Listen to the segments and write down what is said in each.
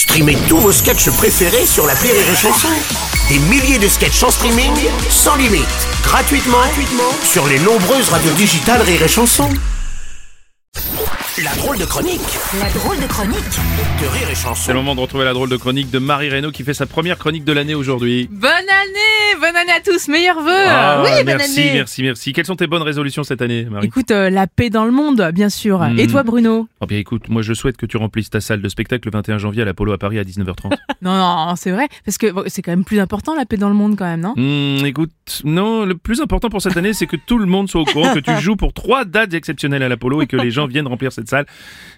Streamez tous vos sketchs préférés sur la Rire et Chanson. Des milliers de sketchs en streaming, sans limite, gratuitement, gratuitement sur les nombreuses radios digitales Rire et Chanson. La drôle de chronique La drôle de chronique de Rire et C'est Chanson. le moment de retrouver la drôle de chronique de Marie Reynaud qui fait sa première chronique de l'année aujourd'hui. Bonne année Bonne année à tous, meilleurs vœux Ah, Oui, bonne merci, année merci, merci. Quelles sont tes bonnes résolutions cette année, Marie Écoute, euh, la paix dans le monde, bien sûr. Hmm. Et toi, Bruno Oh bien écoute, moi je souhaite que tu remplisses ta salle de spectacle le 21 janvier à l'Apollo à Paris à 19h30. Non, non, c'est vrai, parce que bon, c'est quand même plus important, la paix dans le monde, quand même, non Hmm, écoute, non, le plus important pour cette année, c'est que tout le monde soit au courant que tu joues pour trois dates exceptionnelles à l'Apollo et que les gens viennent remplir cette salle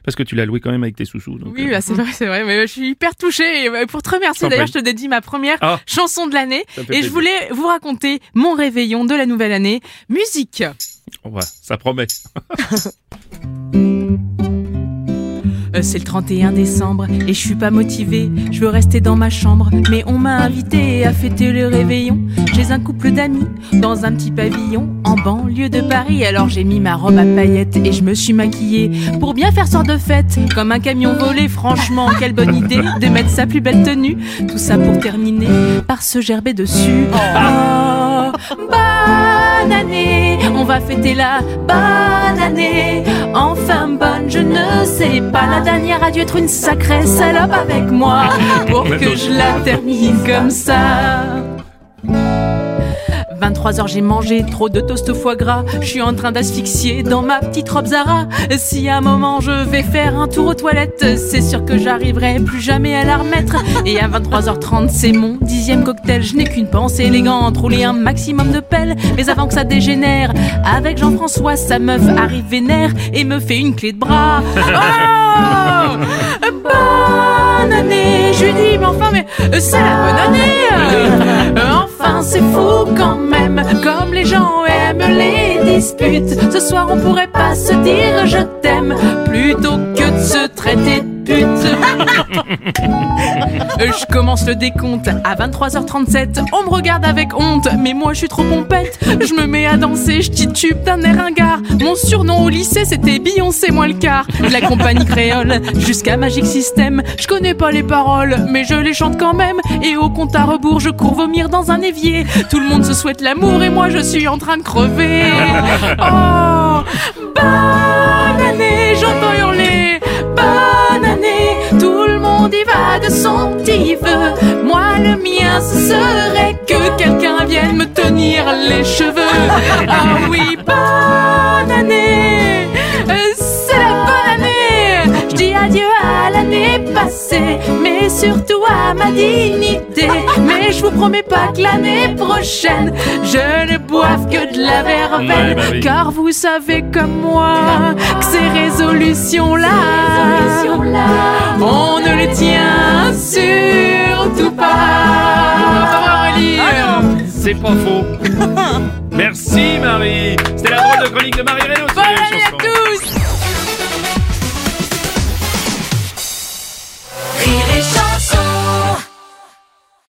parce que tu l'as loué quand même avec tes sous-sous. Oui, euh, bah, c'est vrai, c'est vrai, mais je suis hyper touchée. Et euh, pour te remercier, d'ailleurs, je te dédie ma première Ah. chanson de l'année. Et je voulais vous raconter mon réveillon de la nouvelle année. Musique oh, ouais, ça promet. Euh, C'est le 31 décembre et je suis pas motivée. Je veux rester dans ma chambre, mais on m'a invité à fêter le réveillon chez un couple d'amis dans un petit pavillon en banlieue de Paris. Alors j'ai mis ma robe à paillettes et je me suis maquillée pour bien faire sorte de fête comme un camion volé. Franchement, quelle bonne idée de mettre sa plus belle tenue. Tout ça pour terminer par se gerber dessus. Oh, année, on va fêter la bonne année. Enfin bonne, je ne sais pas. La dernière a dû être une sacrée salope avec moi pour que je la termine comme ça. 23h j'ai mangé trop de toast au foie gras. Je suis en train d'asphyxier dans ma petite robe Zara. Si à un moment je vais faire un tour aux toilettes C'est sûr que j'arriverai plus jamais à la remettre. Et à 23h30 c'est mon dixième cocktail. Je n'ai qu'une pensée élégante Rouler un maximum de pelles Mais avant que ça dégénère Avec Jean-François sa meuf arrive vénère Et me fait une clé de bras. Oh Bonne année Je lui dis mais enfin mais c'est la bonne année c'est fou quand même Comme les gens aiment les disputes. Ce soir on pourrait pas se dire je t'aime Plutôt que de se traiter de pute Je commence le décompte à 23h37 On me regarde avec honte Mais moi je suis trop pompette. Je me mets à danser, je titube d'un air Mon surnom au lycée c'était Beyoncé moins le quart. De la compagnie créole jusqu'à Magic System. Je connais pas les paroles Mais je les chante quand même. Et au compte à rebours je cours vomir dans un évier. Tout le monde se souhaite l'amour Et moi je suis en train de crever. Oh Bonne de son petit vœu Moi le mien ce serait que quelqu'un vienne me tenir les cheveux. Ah oui bonne année Euh, C'est la bonne année. Je dis adieu à l'année passée Mais surtout à ma dignité. Mais je vous promets pas que l'année prochaine Je ne boive que de la verveine. Ouais, bah oui. Car vous savez comme moi Que ces résolutions-là On ne les tient c'est pas faux. Merci Marie. C'était la drôle de chronique de Marie Renaud. Bonne année à tous.